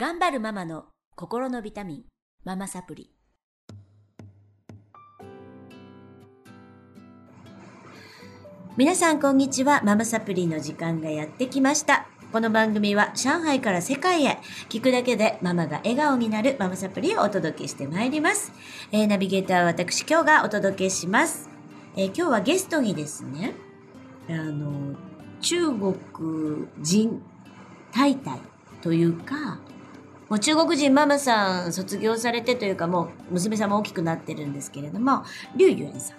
頑張るママの心のビタミン、ママサプリ。皆さんこんにちは。ママサプリの時間がやってきました。この番組は上海から世界へ聞くだけでママが笑顔になるママサプリをお届けしてまいります。えーナビゲーターは私今日がお届けします。えー今日はゲストにですね、あの、中国人タイタイというか、もう中国人ママさん卒業されてというかもう娘さんも大きくなってるんですけれども、劉ユエンさ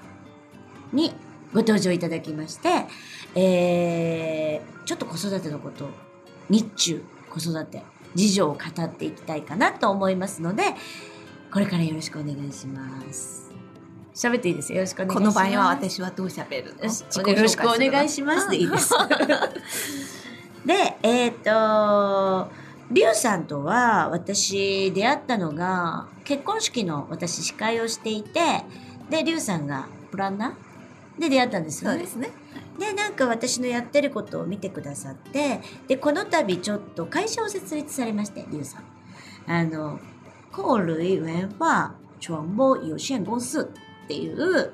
んにご登場いただきまして、えー、ちょっと子育てのこと、日中子育て、事情を語っていきたいかなと思いますので、これからよろしくお願いします。喋っていいです？よ。よろしくお願いしこます。の場合は私はどう喋るの？よろしくお願いしますでいいです。で、えっ、と、リュウさんとは私出会ったのが結婚式の私司会をしていて、で、リュウさんがプランナー？で出会ったんですよね。そうですね。で、なんか私のやってることを見てくださって、で、この度ちょっと会社を設立されまして、リュウさん。あの、コールイ文化传播有限公司っていう、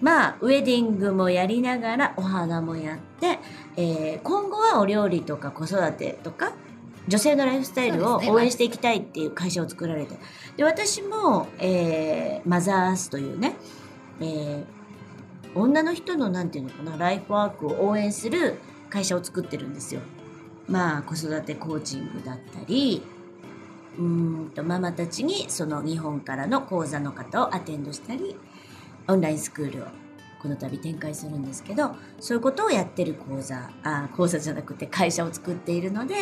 まあ、ウェディングもやりながらお花もやって、えー今後はお料理とか子育てとか、女性のライフスタイルを応援していきたいっていう会社を作られて。で、私も、えーマザースというね、えー女の人のなんていうのかな、ライフワークを応援する会社を作ってるんですよ。まあ、子育てコーチングだったり、うーんと、ママたちにその日本からの講座の方をアテンドしたり、オンラインスクールをこの度展開するんですけど、そういうことをやってる講座、あ、講座じゃなくて会社を作っているので、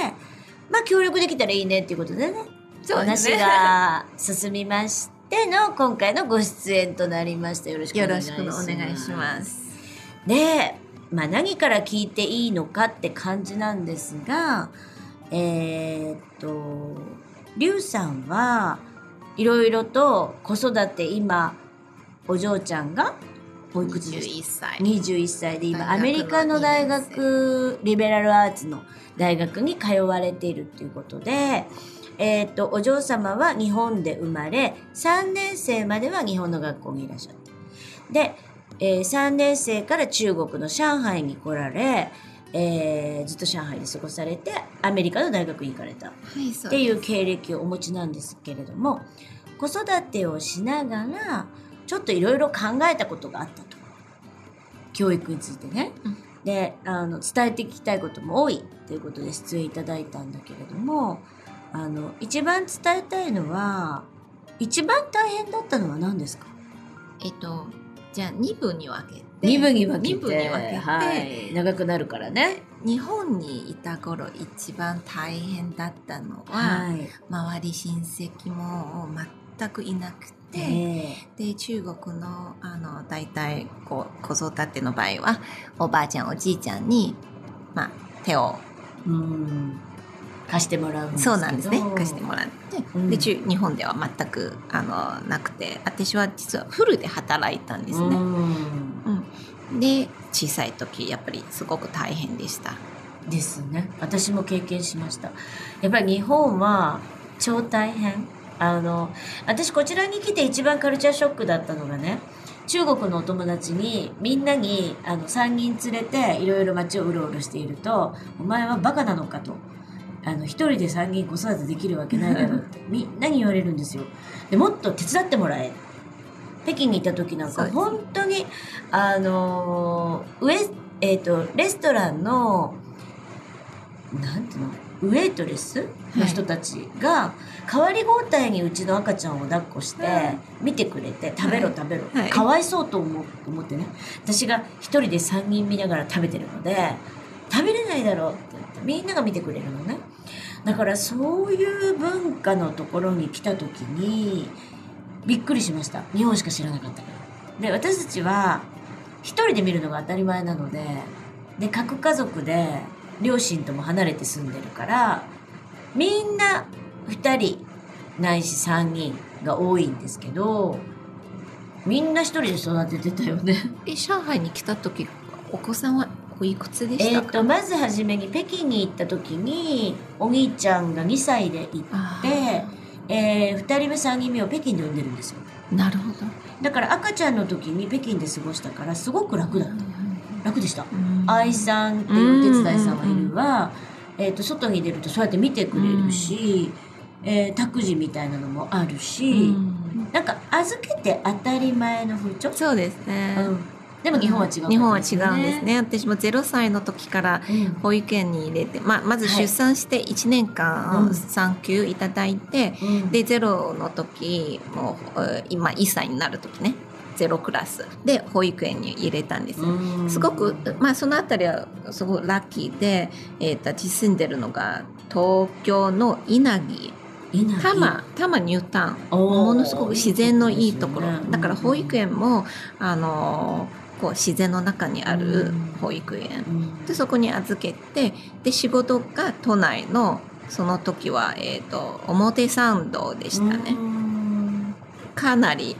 まあ、協力できたらいいねっていうことでね、話そうですね。が進みましての今回のご出演となりました。よろしくおよ願いしろしくおます。願いします。で、まあ、何から聞いていいのかって感じなんですが、えーっと、リュウさんはいろいろと子育て今、お嬢ちゃんがおいくつです。か21歳。21歳で今アメリカの大学リベラルアーツの大学に通われているっていうことで、えっ、とお嬢様は日本で生まれ3年生までは日本の学校にいらっしゃってで、えー3年生から中国の上海に来られ、えーずっと上海で過ごされてアメリカの大学に行かれた。っていう経歴をお持ちなんですけれども子育てをしながらちょっといろいろ考えたことがあったと。教育についてね、うん。であの伝えていきたいことも多いということで出演いただいたんだけれどもあの一番伝えたいのは一番大変だったのは何ですか？えっと、じゃあ2部に分けて。二部に分けて。二部に分けて、はい、長くなるからね。日本にいた頃一番大変だったのは、はい。周り親戚も全くいなくて、えで中国のあの大体こう子育ての場合はおばあちゃんおじいちゃんに、まあ、手をえうん。貸してもらうんそうなんですね。貸してもらって、うん。で中日本では全くあのなくて私は実はフルで働いたんですね。うん。うん、で小さい時やっぱりすごく大変でした。ですね。私も経験しました。やっぱり日本は超大変あの私こちらに来て一番カルチャーショックだったのがね中国のお友達にみんなにあの3人連れていろいろ街をうろうろしていると「お前はバカなのか」と。あの一人で3人子育てできるわけないだろうって みんなに言われるんですよ。でもっと手伝ってもらえ。北京にいた時なんか本当にあのウエえっ、とレストランのなんていうのウェイトレスの人たちが代わり交代にうちの赤ちゃんを抱っこしてはい。見てくれて食べろはい。食べろ、はい。かわいそうと思思ってね。私が一人で3人見ながら食べてるので食べれないだろうって言ってみんなが見てくれるのね。だからそういう文化のところに来た時にびっくりしました。日本しか知らなかったから。で私たちは一人で見るのが当たり前なのでで核家族で両親とも離れて住んでるからみんな2人ないし3人が多いんですけどみんな一人で育ててたよね。で上海に来た時お子さんはいくつでしえー、たか、とまず初めに北京に行った時にお兄ちゃんが2歳で行あって、えー、2人目3人目を北京で産んでるんですよ。ーなるほど、だから赤ちゃんの時に北京で過ごしたからすごく楽だった楽でした。うん。愛さんっていうお手伝いさんがいるわ、えー、と外に出るとそうやって見てくれるし、えー託児みたいなのもあるし、うんなんか預けて当たり前の風潮、そうですね、うん、でも日本は違う、日本は違うんです、ね。私も0歳の時からうん。保育園に入れて、まあ、まずはい。出産して1年間うん。産休いただいて、うん。でゼロの時もうえー今1歳になる時ねゼロクラスで保育園に入れたんですすごく、まあ、そのあたりはすごくラッキーで、えー、と私住んでるのが東京の稲城。多摩多摩ニュータウン。ものすごく自然のいいところ、ね。だから保育園も、あのーこう自然の中にあるうん。保育園、うん。でそこに預けてで仕事が都内のその時は、えー、と表参道でしたね、うん。かなり、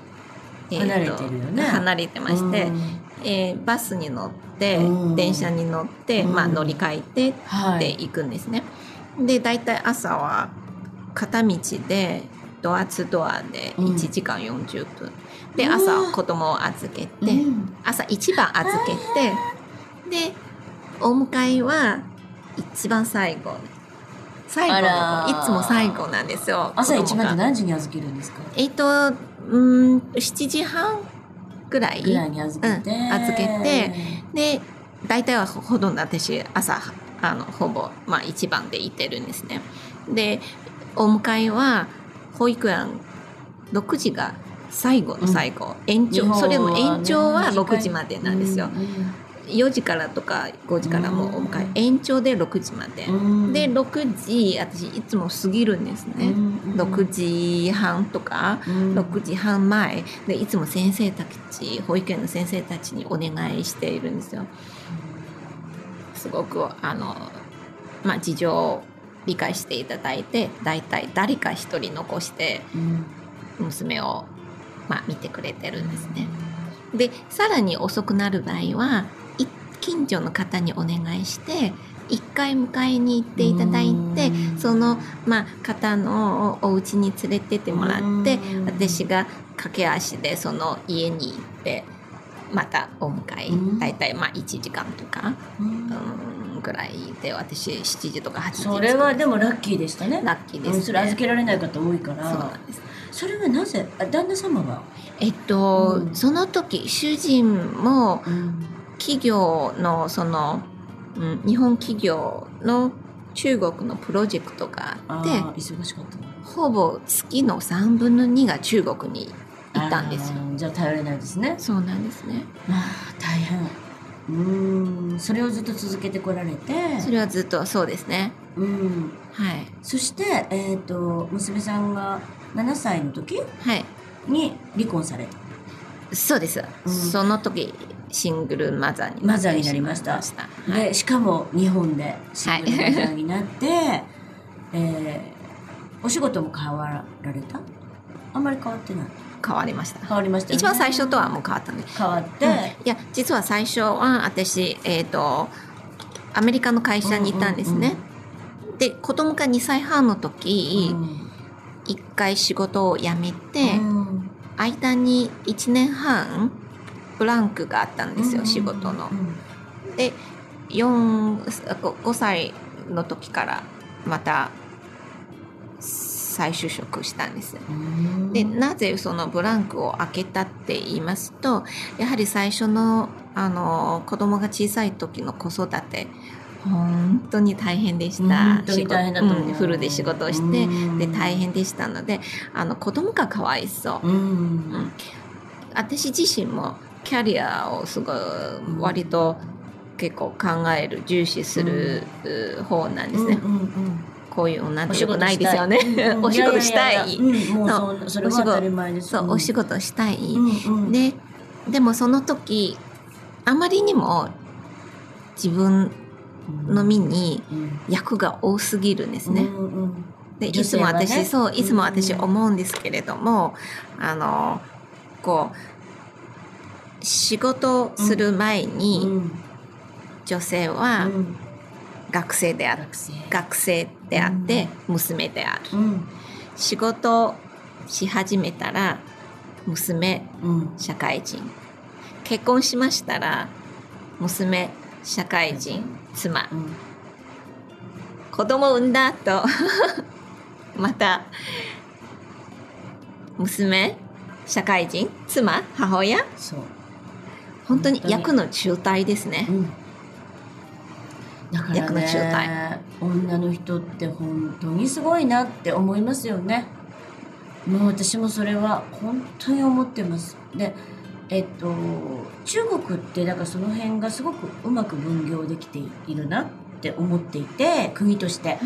えーと離れてるよね。離れてまして、うん。えーバスに乗って、うん。電車に乗って、うん。まあ、乗り換えてはい。で行くんですね。で大体朝は片道でドアツドアでうん。1時間40分、で朝子供を預けて、うん。朝一番預けてでお迎えは一番最後。最後いつも最後なんですよ。朝一番って何時に預けるんですか？えっ、とうん7時半ぐらい？ぐらいに預けて、うん預けて。で大体はほほとんど私朝あのほぼ、まあ、一番で行ってるんですね。でお迎えは保育園6時が最後の最後、延長。日本はねそれも延長は6時までなんですよ、うん4時からとか5時からもお迎え、うん延長で6時まで、うん。で6時私いつも過ぎるんですね、うん6時半とかうん。6時半前。でいつも先生たち保育園の先生たちにお願いしているんですよ。すごくあの、まあ、事情を理解していただいて大体誰か一人残してうん。娘を、まあ、見てくれてるんですね。でさらに遅くなる場合はい近所の方にお願いして一回迎えに行っていただいてうん。その、まあ、方のお家に連れてってもらってうん。私が駆け足でその家に行ってまたお迎えうん。大体まあ1時間とか、うん。うん、ぐらいで私7時とか8時それはでもラッキーでしたね。ラッキーです、ね。うんそれ預けられない方多いから。そうなんです。それはなぜ？あ旦那様は、えっと、うん。その時主人もうん企業のその、うん、日本企業の中国のプロジェクトがあって忙しかったのほぼ月の3分の2が中国に行ったんですよ。じゃあ頼れないですねそうなんですね。あー大変うーんそれをずっと続けてこられてそれはずっとそうですね。うんはい。そして、えー、と娘さんが7歳の時はい。に離婚されたそうです。うんその時シングルマザーにマザーになりました。はい。でしかも日本でシングルマザーになって、えーお仕事も変わられた？あんまり変わってない。変わりました。変わりましたよね。一番最初とはもう変わったんで。変わって、うん。いや実は最初は私えっ、とアメリカの会社にいたんですね。で子供が2歳半の時、一回仕事を辞めて、うん。間に1年半ブランクがあったんですよ、仕事のう。んで 4, 5歳の時からまた再就職したんです。うん。でなぜそのブランクを開けたって言いますとやはり最初のあの子供が小さい時の子育て本当に大変でした。本当に大変だと思う。うんフルで仕事をしてうん。で大変でしたのであの子供がかわいそう、うん。私自身もキャリアをすごい割と結構考える重視するう方なんですね、うんうんうん。こういう女ってお仕事よくない。ですよねお仕事したい。そうそれは当たり前です。そう、お仕事したい、うんうん。ででもその時あまりにも自分の身にうん。役が多すぎるんですね。うんうん。でいつも私、そういつも私うん。思うんですけれども、あのこう仕事する前に、うん女性はうん。学生である、学生。学生であって娘である、うん。仕事し始めたら娘うん。社会人。結婚しましたら娘社会人妻。うん。子供産んだ後 また娘社会人妻母親？そう本当に役の中退ですね。うん。だから役の中ね女の人って本当にすごいなって思いますよね。もう私もそれは本当に思ってます。でえっと中国ってだからその辺がすごくうまく分業できているなって思っていて国として。はい。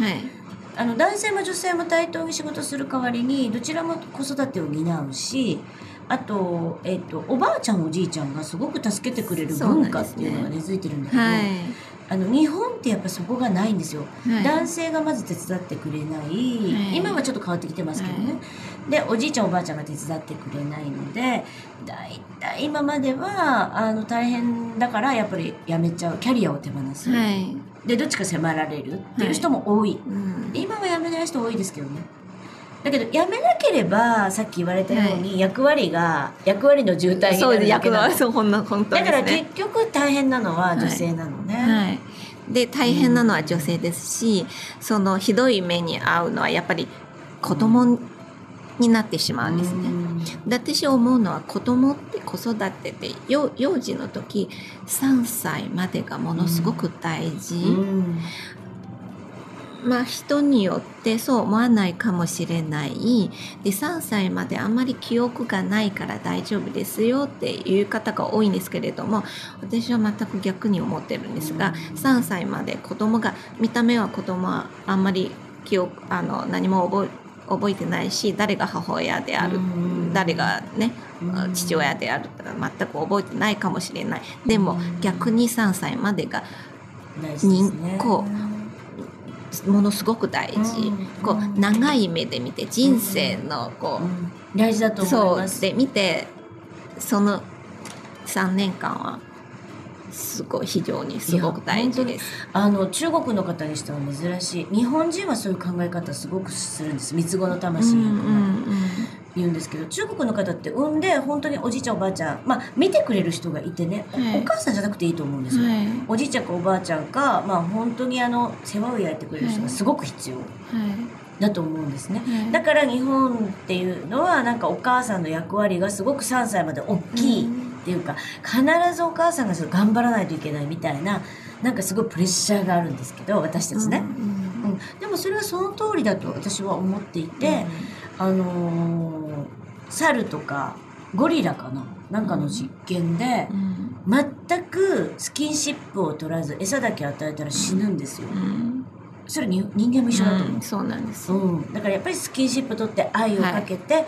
あの男性も女性も対等に仕事する代わりにどちらも子育てを担うしあと,、えっとおばあちゃんおじいちゃんがすごく助けてくれる文化っていうのが根付いてるんだけど、はい。あの日本ってやっぱそこがないんですよ、はい。男性がまず手伝ってくれない、はい。今はちょっと変わってきてますけどね、でおじいちゃんおばあちゃんが手伝ってくれないのでだいたい今まではあの大変だからやっぱり辞めちゃうキャリアを手放す、はい。でどっちか迫られるっていう人も多い、うん。で今は辞めない人多いですけどねだけど辞めなければさっき言われたように役割が、役割の渋滞になるだけなの。のそうほんの本当だから結局大変なのは女性なのね、はい、で大変なのは女性ですし、そのひどい目に遭うのはやっぱり子供になってしまうんですね。で私思うのは子供って子育てで幼幼児の時3歳までがものすごく大事、うんまあ人によってそう思わないかもしれない。で3歳まであんまり記憶がないから大丈夫ですよっていう方が多いんですけれども私は全く逆に思ってるんですが3歳まで子供が見た目は子供はあんまり記憶あの何も覚え覚えてないし誰が母親であるうん。誰がねうん。父親である全く覚えてないかもしれない。でもうん。逆に3歳までが大事ですね。こものすごく大事、うん。こう長い目で見て人生のこうう、ん。大事だと思いそます。う。で見てその3年間はすごい非常にすごく大事です。あの中国の方にしては珍しい。日本人はそういう考え方すごくするんです。三つ子の魂うんとかうん言うんですけど、中国の方って産んで本当におじいちゃんおばあちゃんまあ見てくれる人がいてね、おはい。お母さんじゃなくていいと思うんですよ、うんはい。おじいちゃんかおばあちゃんかまあ本当にあの世話を焼いてくれる人がすごく必要だと思うんですね、はい。だから日本っていうのはなんかお母さんの役割がすごく3歳まで大きいっていうか、必ずお母さんが頑張らないといけないみたいななんかすごいプレッシャーがあるんですけど私たちね、うんうんでもそれはその通りだと私は思っていて、あのー猿とかゴリラかな？なんかの実験でうん全くスキンシップを取らず餌だけ与えたら死ぬんですよ、うん。それに人間も一緒だと思う。うんそうなんです。うん、だからやっぱりスキンシップ取って愛をかけて、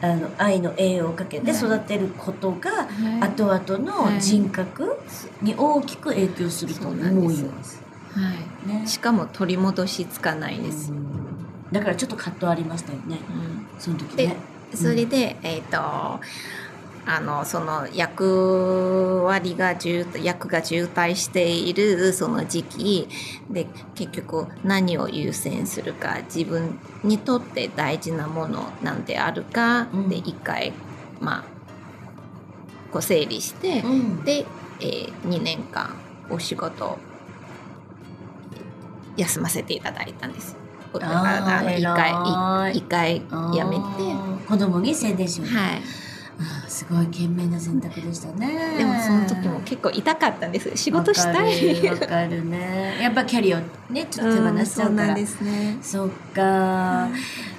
あの愛の栄養をかけて育てることが、はい。後々の人格に大きく影響すると思います。はい。ね。しかも取り戻しつかないです。うんだからちょっと葛藤ありましたよね。うん。その時でね。それで、えっ、とあのその役割が渋役が渋滞しているその時期。で結局何を優先するか自分にとって大事なものなんであるか、うん。で一回まあこう整理して、うん。で、えー、2年間お仕事休ませていただいたんです。あーあの一回い一回やめて、子供に宣伝しよう、はい。あーすごい賢明な選択でしたね。でもその時も結構痛かったんです。仕事したい。わかるね。やっぱキャリアをねちょっと手放しちゃうから。すね。そっか、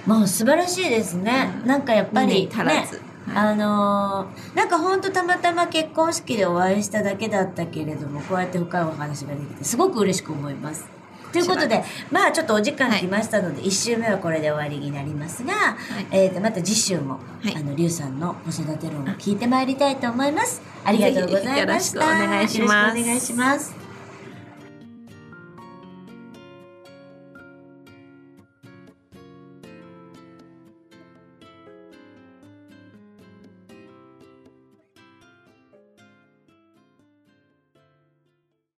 もう素晴らしいですね。うんなんかやっぱり、二年足らず。ね、はいあのーなんかほんとたまたま結婚式でお会いしただけだったけれども、こうやって深いお話ができて、すごく嬉しく思います。ということで、まあちょっとお時間来ましたので、一週目はこれで終わりになりますが、えーとまた次週も、はいあの、リュウさんの子育て論を聞いてまいりたいと思います。ありがとうございました。よろしくお願いします。